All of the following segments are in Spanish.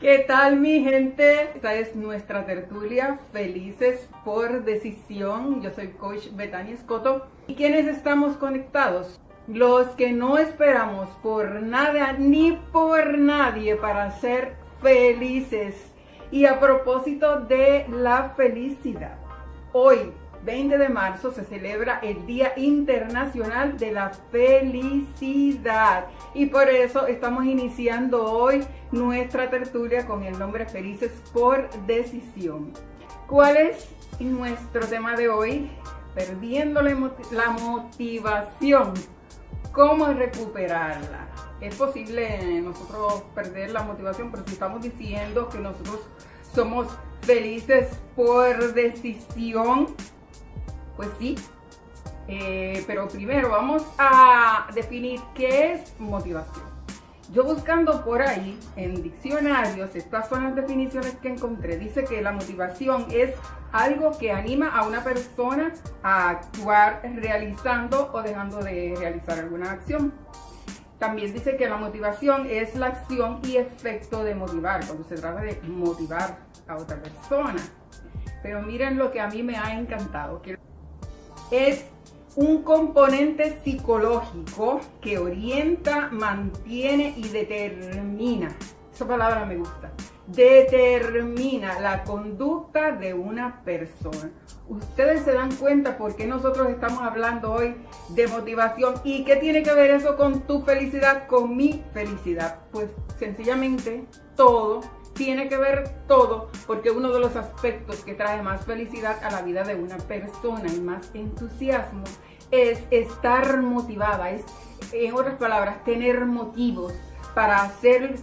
¿Qué tal mi gente? Esta es nuestra tertulia Felices por Decisión. Yo soy coach Betania Escoto. ¿Y quiénes estamos conectados? Los que no esperamos por nada ni por nadie para ser felices. Y a propósito de la felicidad, hoy 20 de marzo se celebra el Día Internacional de la Felicidad y por eso estamos iniciando hoy nuestra tertulia con el nombre Felices por Decisión. ¿Cuál es nuestro tema de hoy? Perdiendo la motivación. ¿Cómo recuperarla? Es posible nosotros perder la motivación, pero si estamos diciendo que nosotros somos felices por decisión, pues sí, eh, pero primero vamos a definir qué es motivación. Yo buscando por ahí en diccionarios, estas son las definiciones que encontré. Dice que la motivación es algo que anima a una persona a actuar realizando o dejando de realizar alguna acción. También dice que la motivación es la acción y efecto de motivar, cuando se trata de motivar a otra persona. Pero miren lo que a mí me ha encantado, es un componente psicológico que orienta, mantiene y determina. Esa palabra me gusta. Determina la conducta de una persona. Ustedes se dan cuenta por qué nosotros estamos hablando hoy de motivación y qué tiene que ver eso con tu felicidad, con mi felicidad. Pues sencillamente todo tiene que ver todo porque uno de los aspectos que trae más felicidad a la vida de una persona y más entusiasmo es estar motivada, es en otras palabras tener motivos para hacer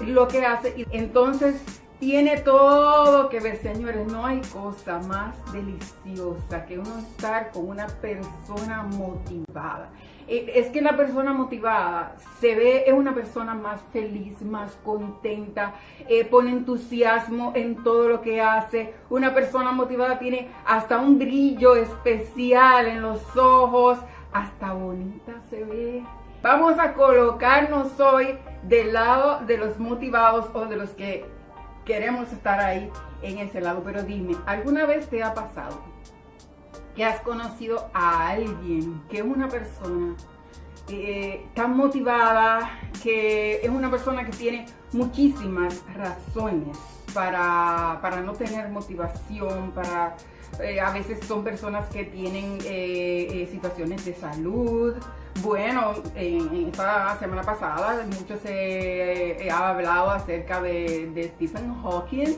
lo que hace y entonces tiene todo que ver, señores. No hay cosa más deliciosa que uno estar con una persona motivada. Eh, es que la persona motivada se ve, es una persona más feliz, más contenta, eh, pone entusiasmo en todo lo que hace. Una persona motivada tiene hasta un brillo especial en los ojos, hasta bonita se ve. Vamos a colocarnos hoy del lado de los motivados o de los que queremos estar ahí en ese lado. Pero dime, ¿alguna vez te ha pasado que has conocido a alguien que es una persona eh, tan motivada, que es una persona que tiene muchísimas razones para, para no tener motivación, para eh, a veces son personas que tienen eh, situaciones de salud, bueno, en, esta semana pasada mucho se ha hablado acerca de, Stephen Hawking,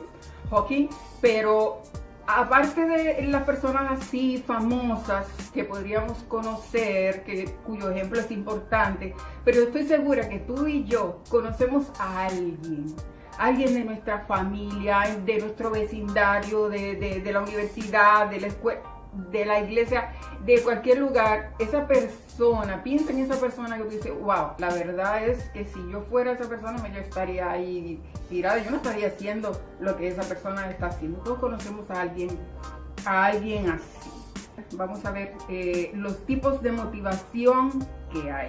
Hawking, pero aparte de las personas así famosas que podríamos conocer, que, cuyo ejemplo es importante, pero estoy segura que tú y yo conocemos a alguien, alguien de nuestra familia, de nuestro vecindario, de, de la universidad, de la escuela, de la iglesia, de cualquier lugar, esa persona, piensa en esa persona que tú dices, wow, la verdad es que si yo fuera esa persona, yo estaría ahí tirada, yo no estaría haciendo lo que esa persona está haciendo. Todos conocemos a alguien, a alguien así. Vamos a ver eh, los tipos de motivación que hay.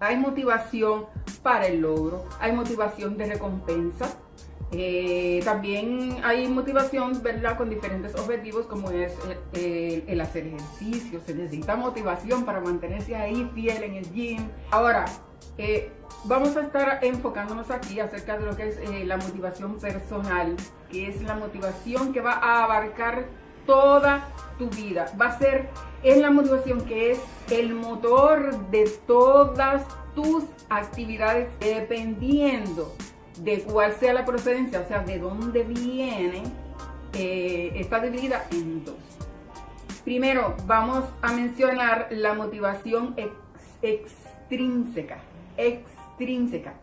Hay motivación para el logro, hay motivación de recompensa, eh, también hay motivación, ¿verdad? Con diferentes objetivos como es el, hacer ejercicio. Se necesita motivación para mantenerse ahí fiel en el gym. Ahora, eh, vamos a estar enfocándonos aquí acerca de lo que es eh, la motivación personal, que es la motivación que va a abarcar toda tu vida. Va a ser, es la motivación que es el motor de todas tus actividades dependiendo de cuál sea la procedencia, o sea, de dónde viene, eh, está dividida en dos. Primero, vamos a mencionar la motivación extrínseca, extrínseca,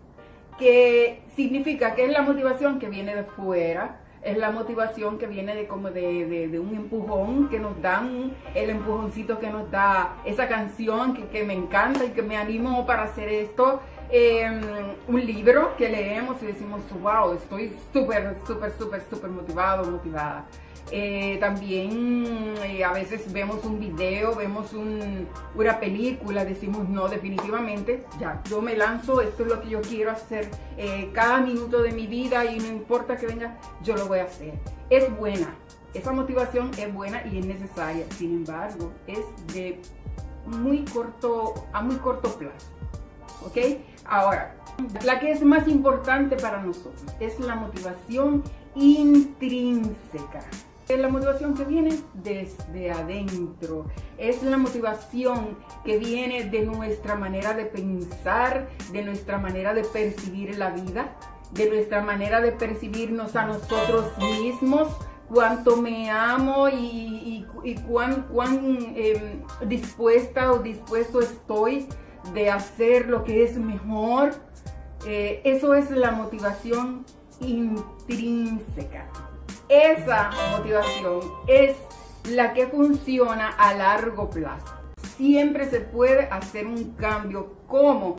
que significa que es la motivación que viene de fuera, es la motivación que viene de como de, un empujón que nos dan, el empujoncito que nos da esa canción que, que, me encanta y que me animó para hacer esto, em, un libro que leemos y decimos, wow, estoy súper, súper, súper, súper motivado, motivada. Eh, también eh, a veces vemos un video, vemos una película, decimos no, definitivamente, ya, yo me lanzo, esto es lo que yo quiero hacer eh, cada minuto de mi vida y no importa que venga, yo lo voy a hacer. Es buena, esa motivación es buena y es necesaria, sin embargo, es de muy corto, a muy corto plazo. ¿Ok? Ahora, la que es más importante para nosotros es la motivación intrínseca. Es la motivación que viene desde adentro. Es la motivación que viene de nuestra manera de pensar, de nuestra manera de percibir la vida, de nuestra manera de percibirnos a nosotros mismos, cuánto me amo y, cuán, em, dispuesta o dispuesto estoy de hacer lo que es mejor. Eh, eso es la motivación intrínseca. Esa motivación es la que funciona a largo plazo. Siempre se puede hacer un cambio como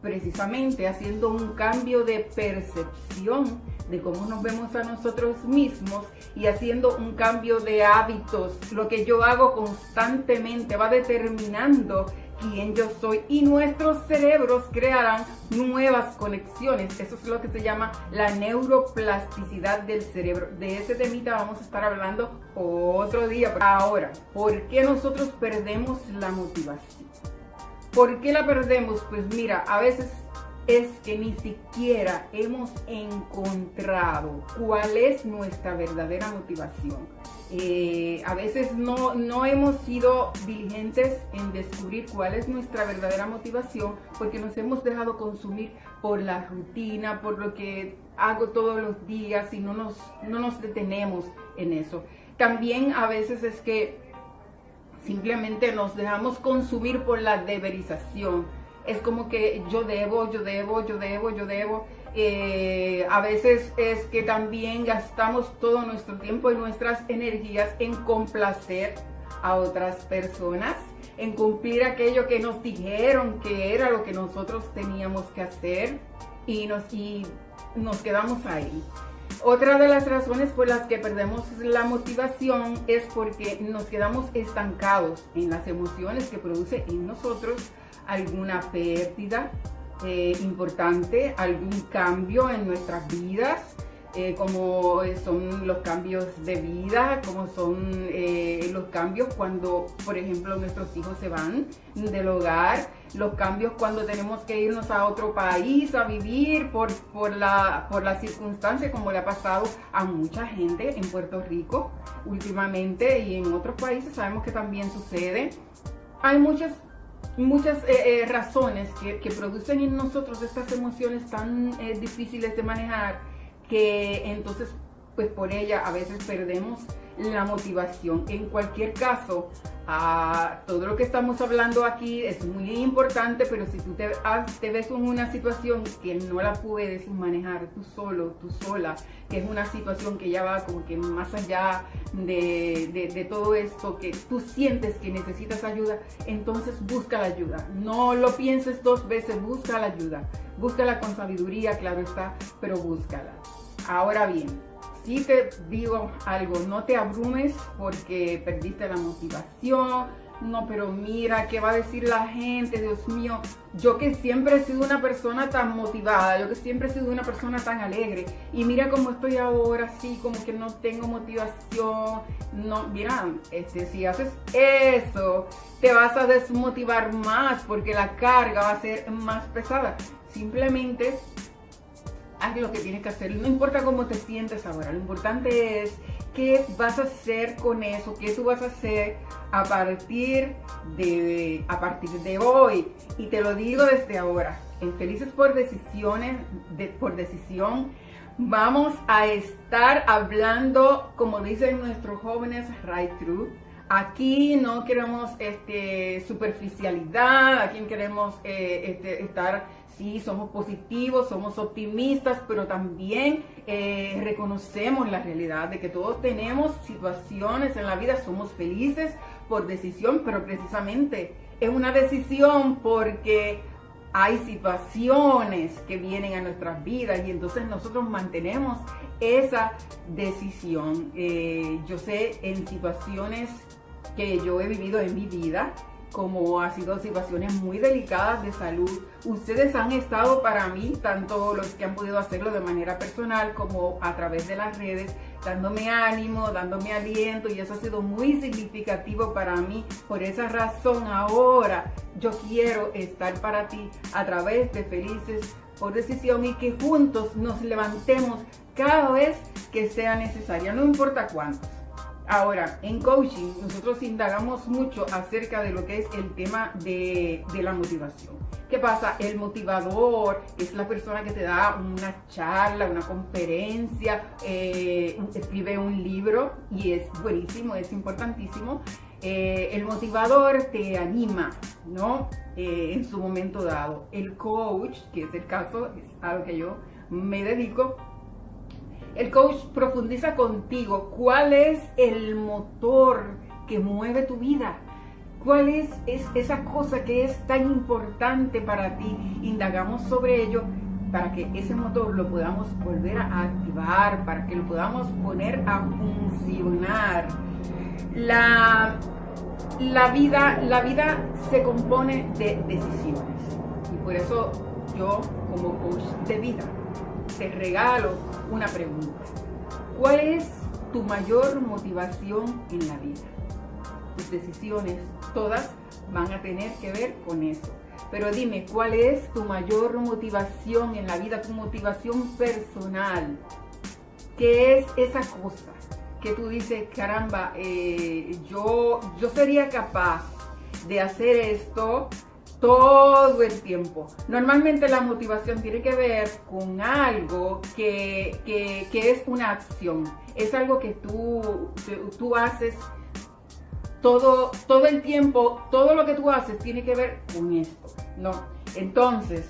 precisamente haciendo un cambio de percepción de cómo nos vemos a nosotros mismos y haciendo un cambio de hábitos. Lo que yo hago constantemente va determinando quién yo soy y nuestros cerebros crearán nuevas conexiones. Eso es lo que se llama la neuroplasticidad del cerebro. De ese temita vamos a estar hablando otro día. Ahora, ¿por qué nosotros perdemos la motivación? ¿Por qué la perdemos? Pues mira, a veces es que ni siquiera hemos encontrado cuál es nuestra verdadera motivación. Eh, a veces no, no hemos sido diligentes en descubrir cuál es nuestra verdadera motivación porque nos hemos dejado consumir por la rutina, por lo que hago todos los días y no nos, no nos detenemos en eso. También a veces es que simplemente nos dejamos consumir por la deberización es como que yo debo, yo debo, yo debo, yo debo. Eh, a veces es que también gastamos todo nuestro tiempo y nuestras energías en complacer a otras personas, en cumplir aquello que nos dijeron que era lo que nosotros teníamos que hacer y nos, y nos quedamos ahí. Otra de las razones por las que perdemos la motivación es porque nos quedamos estancados en las emociones que produce en nosotros alguna pérdida eh, importante, algún cambio en nuestras vidas, eh, como son los cambios de vida, como son eh, los cambios cuando, por ejemplo, nuestros hijos se van del hogar, los cambios cuando tenemos que irnos a otro país a vivir por, por, la, por la circunstancia, como le ha pasado a mucha gente en Puerto Rico últimamente y en otros países sabemos que también sucede. Hay muchas muchas eh, eh, razones que, producen en nosotros estas emociones tan eh, difíciles de manejar que entonces pues por ella a veces perdemos la motivación. En cualquier caso, todo lo que estamos hablando aquí es muy importante, pero si tú te, te, ves en una situación que no la puedes manejar tú solo, tú sola, que es una situación que ya va como que más allá de, de todo esto, que tú sientes que necesitas ayuda, entonces busca la ayuda. No lo pienses dos veces, busca la ayuda. Búscala con sabiduría, claro está, pero búscala. Ahora bien, si te digo algo, no te abrumes porque perdiste la motivación. No, pero mira, ¿qué va a decir la gente? Dios mío, yo que siempre he sido una persona tan motivada, yo que siempre he sido una persona tan alegre, y mira cómo estoy ahora, así como que no tengo motivación. No, mira, este, si haces eso, te vas a desmotivar más porque la carga va a ser más pesada. Simplemente haz lo que tienes que hacer. No importa cómo te sientes ahora, lo importante es qué vas a hacer con eso, qué tú vas a hacer a partir de, a partir de hoy. Y te lo digo desde ahora, en Felices por Decisiones, de, por Decisión, vamos a estar hablando, como dicen nuestros jóvenes, right through. Aquí no queremos este, superficialidad, aquí queremos eh, este, estar Sí, somos positivos, somos optimistas, pero también eh, reconocemos la realidad de que todos tenemos situaciones en la vida, somos felices por decisión, pero precisamente es una decisión porque hay situaciones que vienen a nuestras vidas y entonces nosotros mantenemos esa decisión. Eh, yo sé en situaciones que yo he vivido en mi vida, como ha sido situaciones muy delicadas de salud. Ustedes han estado para mí, tanto los que han podido hacerlo de manera personal como a través de las redes, dándome ánimo, dándome aliento y eso ha sido muy significativo para mí. Por esa razón ahora yo quiero estar para ti a través de Felices por Decisión y que juntos nos levantemos cada vez que sea necesario, no importa cuántos. Ahora, en coaching nosotros indagamos mucho acerca de lo que es el tema de, la motivación. ¿Qué pasa? El motivador es la persona que te da una charla, una conferencia, eh, escribe un libro y es buenísimo, es importantísimo. Eh, el motivador te anima, ¿no? Eh, en su momento dado. El coach, que es el caso, es a lo que yo me dedico, el coach profundiza contigo cuál es el motor que mueve tu vida. ¿Cuál es, esa cosa que es tan importante para ti? Indagamos sobre ello para que ese motor lo podamos volver a activar, para que lo podamos poner a funcionar. La, la, vida, la vida se compone de decisiones y por eso yo como coach de vida te regalo una pregunta. ¿Cuál es tu mayor motivación en la vida? Tus decisiones, todas van a tener que ver con eso. Pero dime, ¿cuál es tu mayor motivación en la vida, tu motivación personal? ¿Qué es esa cosa que tú dices, caramba, eh, yo, yo sería capaz de hacer esto todo el tiempo. Normalmente la motivación tiene que ver con algo que, es una acción. Es algo que tú, tú haces todo, todo el tiempo, todo lo que tú haces tiene que ver con esto, ¿no? Entonces,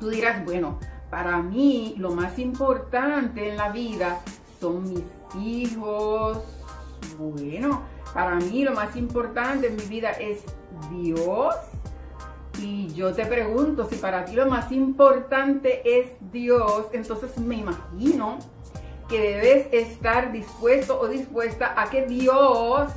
tú dirás, bueno, para mí lo más importante en la vida son mis hijos. Bueno, para mí lo más importante en mi vida es Dios. Y yo te pregunto, si para ti lo más importante es Dios, entonces me imagino que debes estar dispuesto o dispuesta a que Dios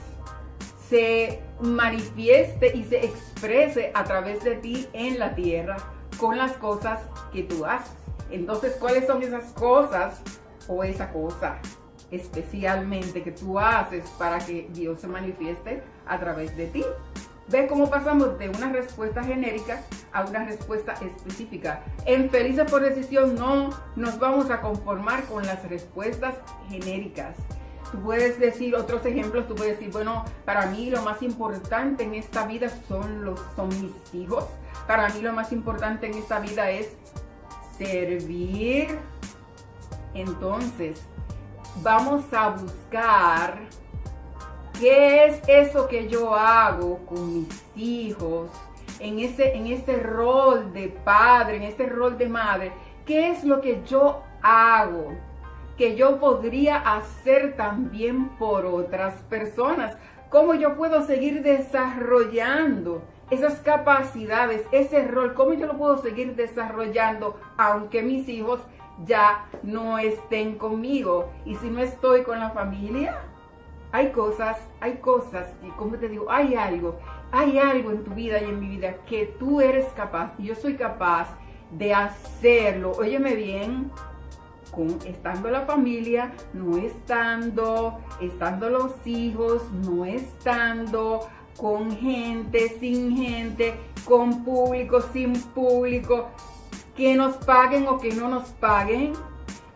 se manifieste y se exprese a través de ti en la tierra con las cosas que tú haces. Entonces, ¿cuáles son esas cosas o esa cosa especialmente que tú haces para que Dios se manifieste a través de ti? ¿Ves cómo pasamos de una respuesta genérica a una respuesta específica? En Felices por Decisión no nos vamos a conformar con las respuestas genéricas. Tú puedes decir otros ejemplos, tú puedes decir, bueno, para mí lo más importante en esta vida son, los, son mis hijos. Para mí lo más importante en esta vida es servir. Entonces, vamos a buscar ¿Qué es eso que yo hago con mis hijos? En, ese, en este rol de padre, en este rol de madre. ¿Qué es lo que yo hago? Que yo podría hacer también por otras personas. ¿Cómo yo puedo seguir desarrollando esas capacidades, ese rol? ¿Cómo yo lo puedo seguir desarrollando aunque mis hijos ya no estén conmigo? Y si no estoy con la familia, hay cosas, hay cosas, y como te digo, hay algo, hay algo en tu vida y en mi vida que tú eres capaz, y yo soy capaz de hacerlo. Óyeme bien, con, estando la familia, no estando, estando los hijos, no estando, con gente, sin gente, con público, sin público, que nos paguen o que no nos paguen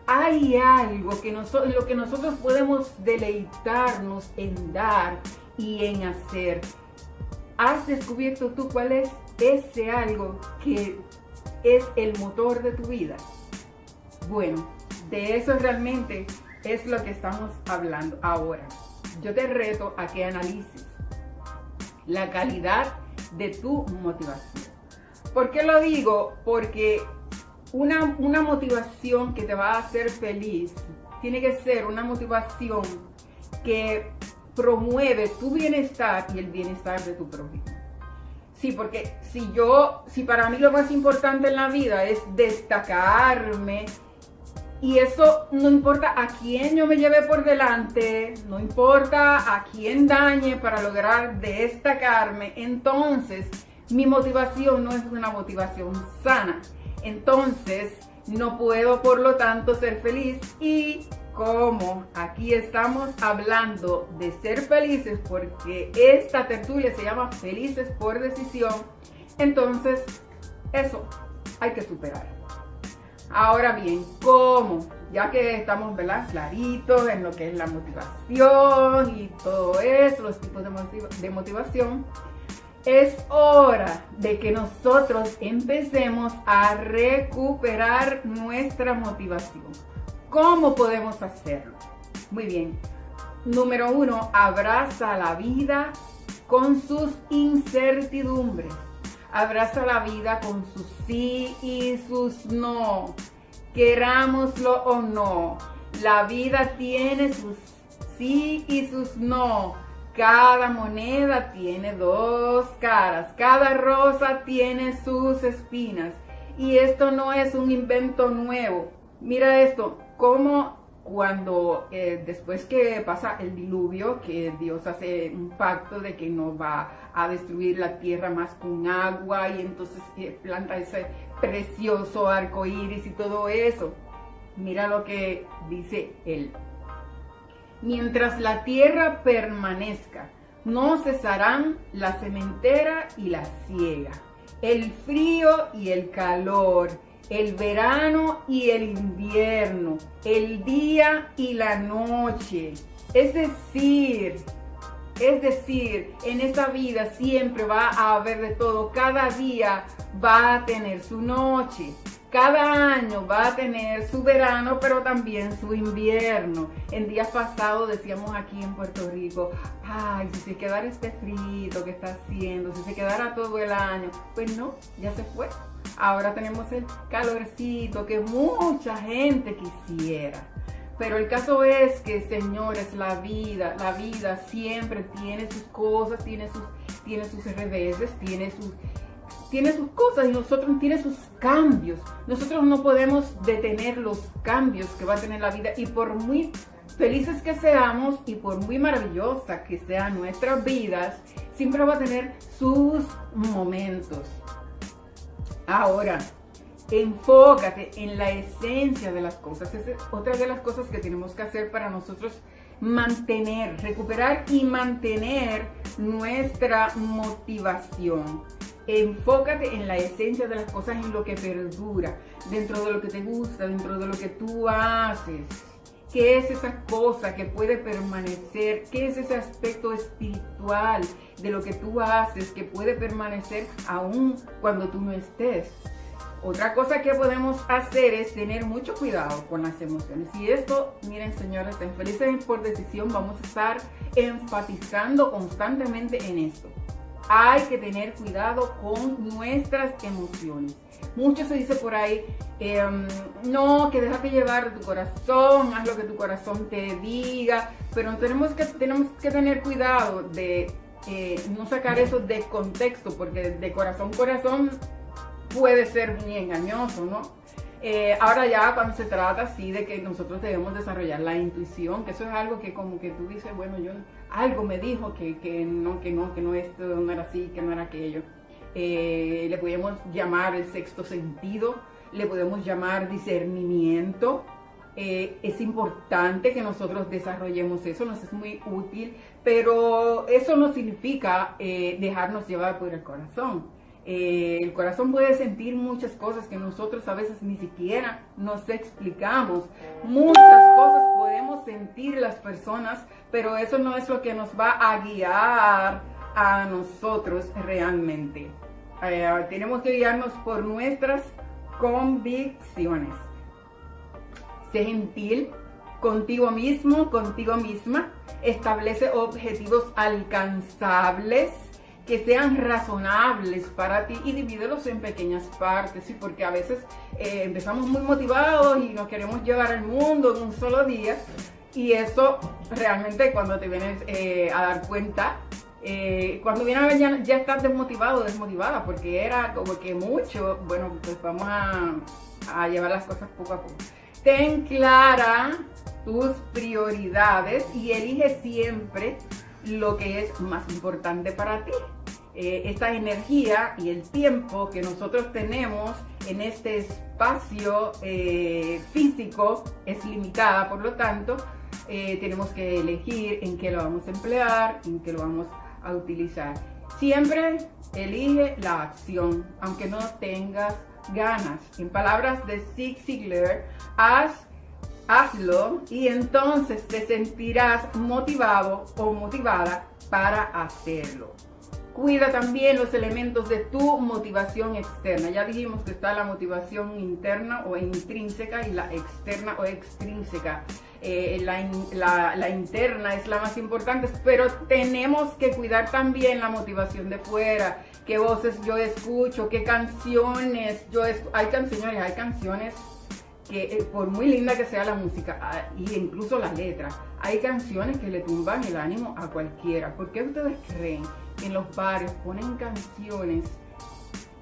hay algo que lo que nosotros podemos deleitarnos en dar y en hacer. ¿Has descubierto tú cuál es ese algo que es el motor de tu vida? Bueno, de eso realmente es lo que estamos hablando ahora. Yo te reto a que analices la calidad de tu motivación. ¿Por qué lo digo? Porque una, motivación que te va a hacer feliz tiene que ser una motivación que promueve tu bienestar y el bienestar de tu prójimo. Sí, porque si yo, si para mí lo más importante en la vida es destacarme, y eso no importa a quién yo me lleve por delante, no importa a quién dañe para lograr destacarme, entonces mi motivación no es una motivación sana. Entonces no puedo por lo tanto ser feliz y como aquí estamos hablando de ser felices porque esta tertulia se llama Felices por Decisión, entonces eso hay que superar. Ahora bien, ¿cómo? Ya que estamos ¿verdad? claritos en lo que es la motivación y todo eso, los tipos de, motivación, es hora de que nosotros empecemos a recuperar nuestra motivación. ¿Cómo podemos hacerlo? Muy bien. Número uno, abraza la vida con sus incertidumbres. Abraza la vida con sus sí y sus no. Querámoslo o no. La vida tiene sus sí y sus no. Cada moneda tiene dos caras. Cada rosa tiene sus espinas. Y esto no es un invento nuevo. Mira esto, como cuando eh, después que pasa el diluvio, que Dios hace un pacto de que no va a destruir la tierra más con agua y entonces eh, planta ese precioso arco iris y todo eso. Mira lo que dice él. Mientras la tierra permanezca, no cesarán la cementera y la siega, el frío y el calor, el verano y el invierno, el día y la noche. Es decir, es decir, en esta vida siempre va a haber de todo. Cada día va a tener su noche. Cada año va a tener su verano, pero también su invierno. En días pasados decíamos aquí en Puerto Rico, ay, si se quedara este frito que está haciendo, si se quedara todo el año, pues no, ya se fue. Ahora tenemos el calorcito que mucha gente quisiera. Pero el caso es que, señores, la vida, la vida siempre tiene sus cosas, tiene sus, tiene sus reveses, tiene sus, tiene sus cosas y nosotros tiene sus cambios. Nosotros no podemos detener los cambios que va a tener la vida y por muy felices que seamos y por muy maravillosa que sean nuestras vidas, siempre va a tener sus momentos. Ahora, enfócate en la esencia de las cosas. Esa es otra de las cosas que tenemos que hacer para nosotros mantener, recuperar y mantener nuestra motivación. Enfócate en la esencia de las cosas, en lo que perdura, dentro de lo que te gusta, dentro de lo que tú haces. ¿Qué es esa cosa que puede permanecer? ¿Qué es ese aspecto espiritual de lo que tú haces que puede permanecer aún cuando tú no estés? Otra cosa que podemos hacer es tener mucho cuidado con las emociones. Y esto, miren señores, en Felices por Decisión vamos a estar enfatizando constantemente en esto. Hay que tener cuidado con nuestras emociones. Mucho se dice por ahí, em, no, que déjate llevar tu corazón, haz lo que tu corazón te diga, pero tenemos que, tenemos que tener cuidado de eh, no sacar eso de contexto, porque de corazón corazón puede ser muy engañoso, ¿no? Eh, ahora ya cuando se trata así de que nosotros debemos desarrollar la intuición, que eso es algo que como que tú dices, bueno, yo algo me dijo que, que no, que no, que no esto no era así, que no era aquello. Eh, le podemos llamar el sexto sentido, le podemos llamar discernimiento. Eh, es importante que nosotros desarrollemos eso, nos es muy útil, pero eso no significa dejarnos llevar por el corazón. Eh, el corazón puede sentir muchas cosas que nosotros a veces ni siquiera nos explicamos. Muchas cosas podemos sentir las personas, pero eso no es lo que nos va a guiar a nosotros realmente. Eh, tenemos que guiarnos por nuestras convicciones. Sé gentil contigo mismo, contigo misma. Establece objetivos alcanzables que sean razonables para ti y divídelos en pequeñas partes, ¿sí? porque a veces eh, empezamos muy motivados y nos queremos llevar al mundo en un solo día y eso realmente cuando te vienes eh, a dar cuenta eh, cuando viene a ver ya, ya estás desmotivado o desmotivada porque era como que mucho, bueno, pues vamos a llevar las cosas poco a poco. Ten clara tus prioridades y elige siempre lo que es más importante para ti. Eh, esta energía y el tiempo que nosotros tenemos en este espacio eh, físico es limitada, por lo tanto, eh, tenemos que elegir en qué lo vamos a emplear, en qué lo vamos a utilizar. Siempre elige la acción, aunque no tengas ganas. En palabras de Zig Ziglar, haz, hazlo y entonces te sentirás motivado o motivada para hacerlo. Cuida también los elementos de tu motivación externa. Ya dijimos que está la motivación interna o intrínseca y la externa o extrínseca. Eh, la, interna es la más importante, pero tenemos que cuidar también la motivación de fuera. ¿Qué voces yo escucho? ¿Qué canciones? Yo hay canciones, hay canciones que eh, por muy linda que sea la música ah, y incluso la letra, hay canciones que le tumban el ánimo a cualquiera. ¿Por qué ustedes creen? En los bares ponen canciones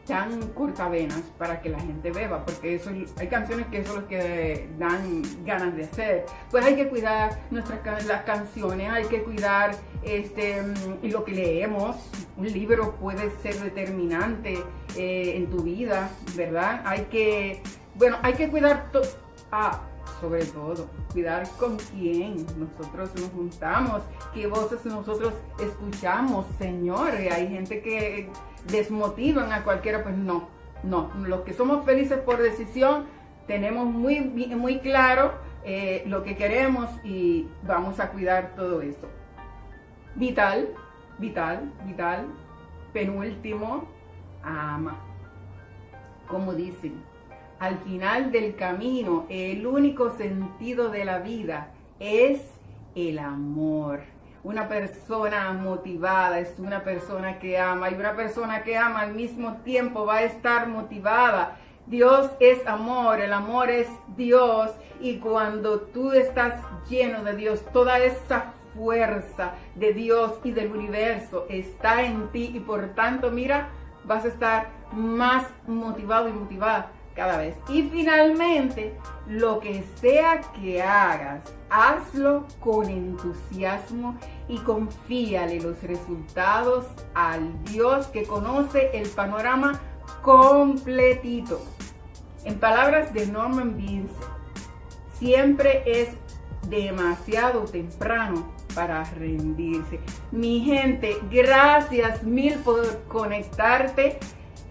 tan cortavenas para que la gente beba, porque eso hay canciones que eso es que dan ganas de hacer. Pues hay que cuidar nuestras las canciones, hay que cuidar este y lo que leemos. Un libro puede ser determinante eh, en tu vida, ¿verdad? Hay que, bueno, hay que cuidar. Ah, sobre todo, cuidar con quién nosotros nos juntamos, qué voces nosotros escuchamos, Señor. Hay gente que desmotivan a cualquiera, pues no, no. Los que somos felices por decisión, tenemos muy, muy claro eh, lo que queremos y vamos a cuidar todo eso. Vital, vital, vital. Penúltimo, ama. Como dicen, al final del camino, el único sentido de la vida es el amor. Una persona motivada es una persona que ama y una persona que ama al mismo tiempo va a estar motivada. Dios es amor, el amor es Dios y cuando tú estás lleno de Dios, toda esa fuerza de Dios y del universo está en ti y por tanto, mira, vas a estar más motivado y motivada cada vez. Y finalmente, lo que sea que hagas, hazlo con entusiasmo y confíale los resultados al Dios que conoce el panorama completito. En palabras de Norman Vincent, siempre es demasiado temprano para rendirse. Mi gente, gracias mil por conectarte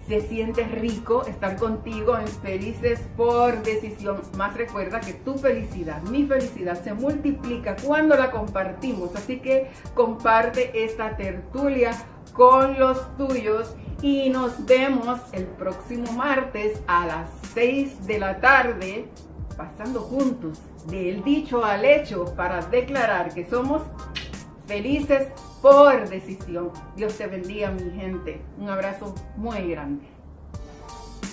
se siente rico estar contigo en Felices por Decisión. Más recuerda que tu felicidad, mi felicidad, se multiplica cuando la compartimos. Así que comparte esta tertulia con los tuyos y nos vemos el próximo martes a las 6 de la tarde, pasando juntos del dicho al hecho para declarar que somos felices por decisión. Dios te bendiga, mi gente. Un abrazo muy grande.